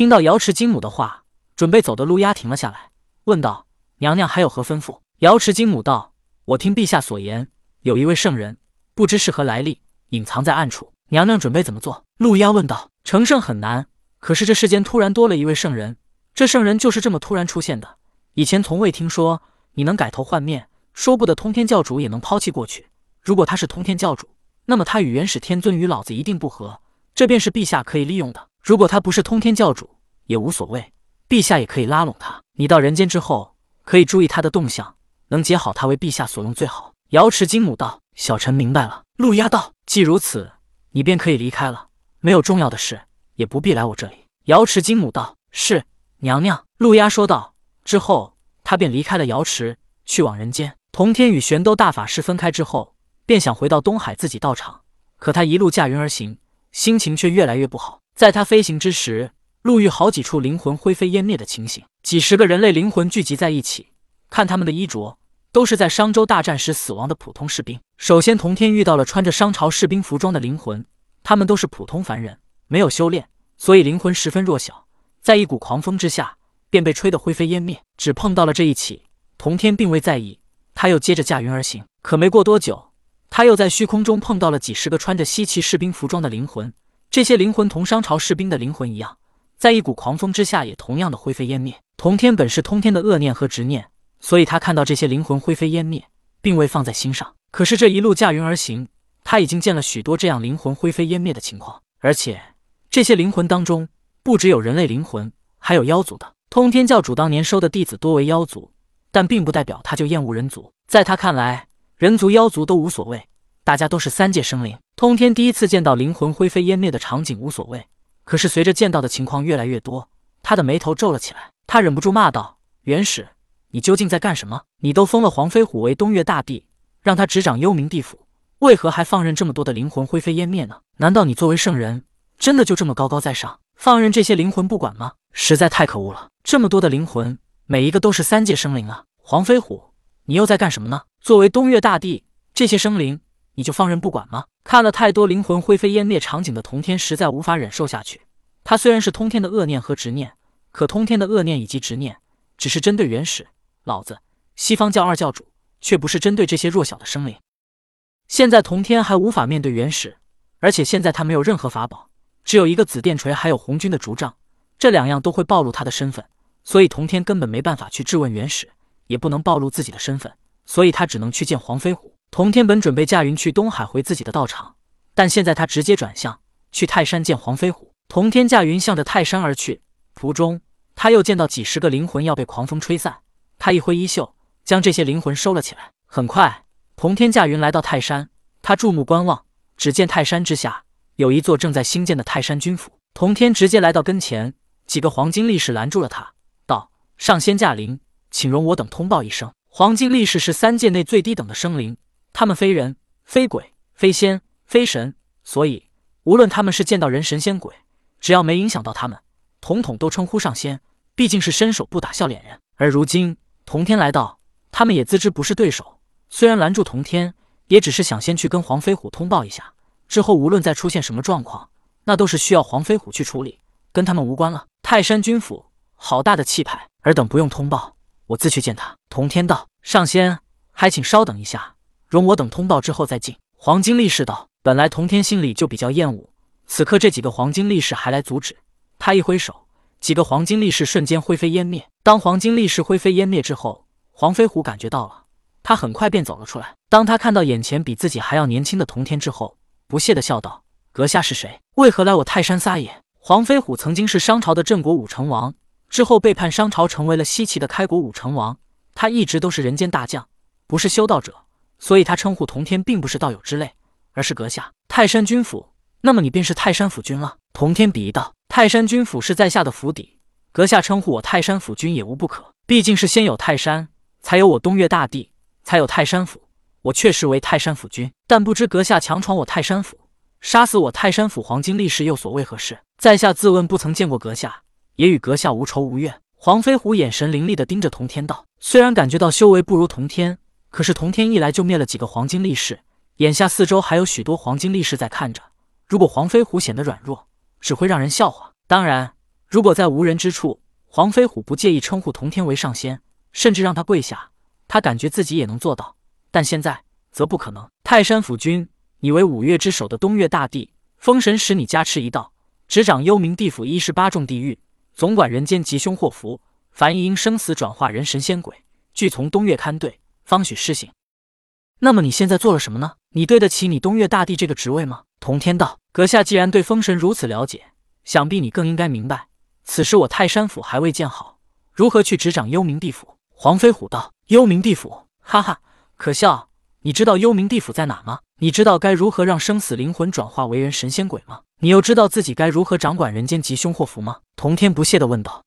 听到瑶池金母的话，准备走的陆压停了下来，问道：“娘娘还有何吩咐？”瑶池金母道：“我听陛下所言，有一位圣人，不知是何来历，隐藏在暗处。娘娘准备怎么做？”陆压问道：“成圣很难，可是这世间突然多了一位圣人，这圣人就是这么突然出现的。以前从未听说。你能改头换面，说不得通天教主也能抛弃过去。如果他是通天教主，那么他与元始天尊与老子一定不和，这便是陛下可以利用的。如果他不是通天教主，也无所谓，陛下也可以拉拢他。你到人间之后，可以注意他的动向，能结好他为陛下所用最好。瑶池金母道：“小臣明白了。”陆压道：“既如此，你便可以离开了。没有重要的事，也不必来我这里。”瑶池金母道：“是娘娘。”陆压说道。之后，他便离开了瑶池，去往人间。同天与玄都大法师分开之后，便想回到东海自己道场，可他一路驾云而行，心情却越来越不好。在他飞行之时，路遇好几处灵魂灰飞烟灭的情形，几十个人类灵魂聚集在一起，看他们的衣着，都是在商周大战时死亡的普通士兵。首先，童天遇到了穿着商朝士兵服装的灵魂，他们都是普通凡人，没有修炼，所以灵魂十分弱小，在一股狂风之下，便被吹得灰飞烟灭。只碰到了这一起，童天并未在意，他又接着驾云而行。可没过多久，他又在虚空中碰到了几十个穿着西岐士兵服装的灵魂，这些灵魂同商朝士兵的灵魂一样。在一股狂风之下，也同样的灰飞烟灭。童天本是通天的恶念和执念，所以他看到这些灵魂灰飞烟灭，并未放在心上。可是这一路驾云而行，他已经见了许多这样灵魂灰飞烟灭的情况，而且这些灵魂当中不只有人类灵魂，还有妖族的。通天教主当年收的弟子多为妖族，但并不代表他就厌恶人族。在他看来，人族、妖族都无所谓，大家都是三界生灵。通天第一次见到灵魂灰飞烟灭的场景无所谓。可是随着见到的情况越来越多，他的眉头皱了起来。他忍不住骂道：“元始，你究竟在干什么？你都封了黄飞虎为东岳大帝，让他执掌幽冥地府，为何还放任这么多的灵魂灰飞烟灭呢？难道你作为圣人，真的就这么高高在上，放任这些灵魂不管吗？实在太可恶了！这么多的灵魂，每一个都是三界生灵啊！黄飞虎，你又在干什么呢？作为东岳大帝，这些生灵……”你就放任不管吗？看了太多灵魂灰飞烟灭场景的童天实在无法忍受下去。他虽然是通天的恶念和执念，可通天的恶念以及执念只是针对原始、老子、西方教二教主，却不是针对这些弱小的生灵。现在童天还无法面对原始，而且现在他没有任何法宝，只有一个紫电锤，还有红军的竹杖，这两样都会暴露他的身份，所以童天根本没办法去质问原始，也不能暴露自己的身份，所以他只能去见黄飞虎。童天本准备驾云去东海回自己的道场，但现在他直接转向去泰山见黄飞虎。童天驾云向着泰山而去，途中他又见到几十个灵魂要被狂风吹散，他一挥衣袖将这些灵魂收了起来。很快，童天驾云来到泰山，他注目观望，只见泰山之下有一座正在兴建的泰山军府。童天直接来到跟前，几个黄金力士拦住了他，道：“上仙驾临，请容我等通报一声。”黄金力士是三界内最低等的生灵。他们非人非鬼非仙非神，所以无论他们是见到人神仙鬼，只要没影响到他们，统统都称呼上仙。毕竟是伸手不打笑脸人。而如今童天来到，他们也自知不是对手。虽然拦住童天，也只是想先去跟黄飞虎通报一下，之后无论再出现什么状况，那都是需要黄飞虎去处理，跟他们无关了。泰山军府好大的气派！尔等不用通报，我自去见他。童天道：“上仙，还请稍等一下。”容我等通报之后再进。黄金力士道：“本来童天心里就比较厌恶，此刻这几个黄金力士还来阻止，他一挥手，几个黄金力士瞬间灰飞烟灭。当黄金力士灰飞烟灭之后，黄飞虎感觉到了，他很快便走了出来。当他看到眼前比自己还要年轻的童天之后，不屑的笑道：‘阁下是谁？为何来我泰山撒野？’黄飞虎曾经是商朝的镇国武成王，之后背叛商朝，成为了西岐的开国武成王。他一直都是人间大将，不是修道者。”所以他称呼童天并不是道友之类，而是阁下。泰山军府，那么你便是泰山府君了。童天鄙夷道：“泰山军府是在下的府邸，阁下称呼我泰山府君也无不可。毕竟是先有泰山，才有我东岳大帝，才有泰山府。我确实为泰山府君，但不知阁下强闯我泰山府，杀死我泰山府黄金力士，又所为何事？在下自问不曾见过阁下，也与阁下无仇无怨。”黄飞虎眼神凌厉地盯着童天道：“虽然感觉到修为不如童天。”可是童天一来就灭了几个黄金力士，眼下四周还有许多黄金力士在看着。如果黄飞虎显得软弱，只会让人笑话。当然，如果在无人之处，黄飞虎不介意称呼童天为上仙，甚至让他跪下，他感觉自己也能做到。但现在则不可能。泰山府君，你为五岳之首的东岳大帝，封神使你加持一道，执掌幽冥地府一十八重地狱，总管人间吉凶祸福。凡因生死转化人神仙鬼，俱从东岳勘对，方许施行。那么你现在做了什么呢？你对得起你东岳大帝这个职位吗？童天道：阁下既然对封神如此了解，想必你更应该明白，此时我泰山府还未建好，如何去执掌幽冥地府？黄飞虎道：幽冥地府，哈哈，可笑！你知道幽冥地府在哪吗？你知道该如何让生死灵魂转化为人神仙鬼吗？你又知道自己该如何掌管人间吉凶祸福吗？童天不屑地问道。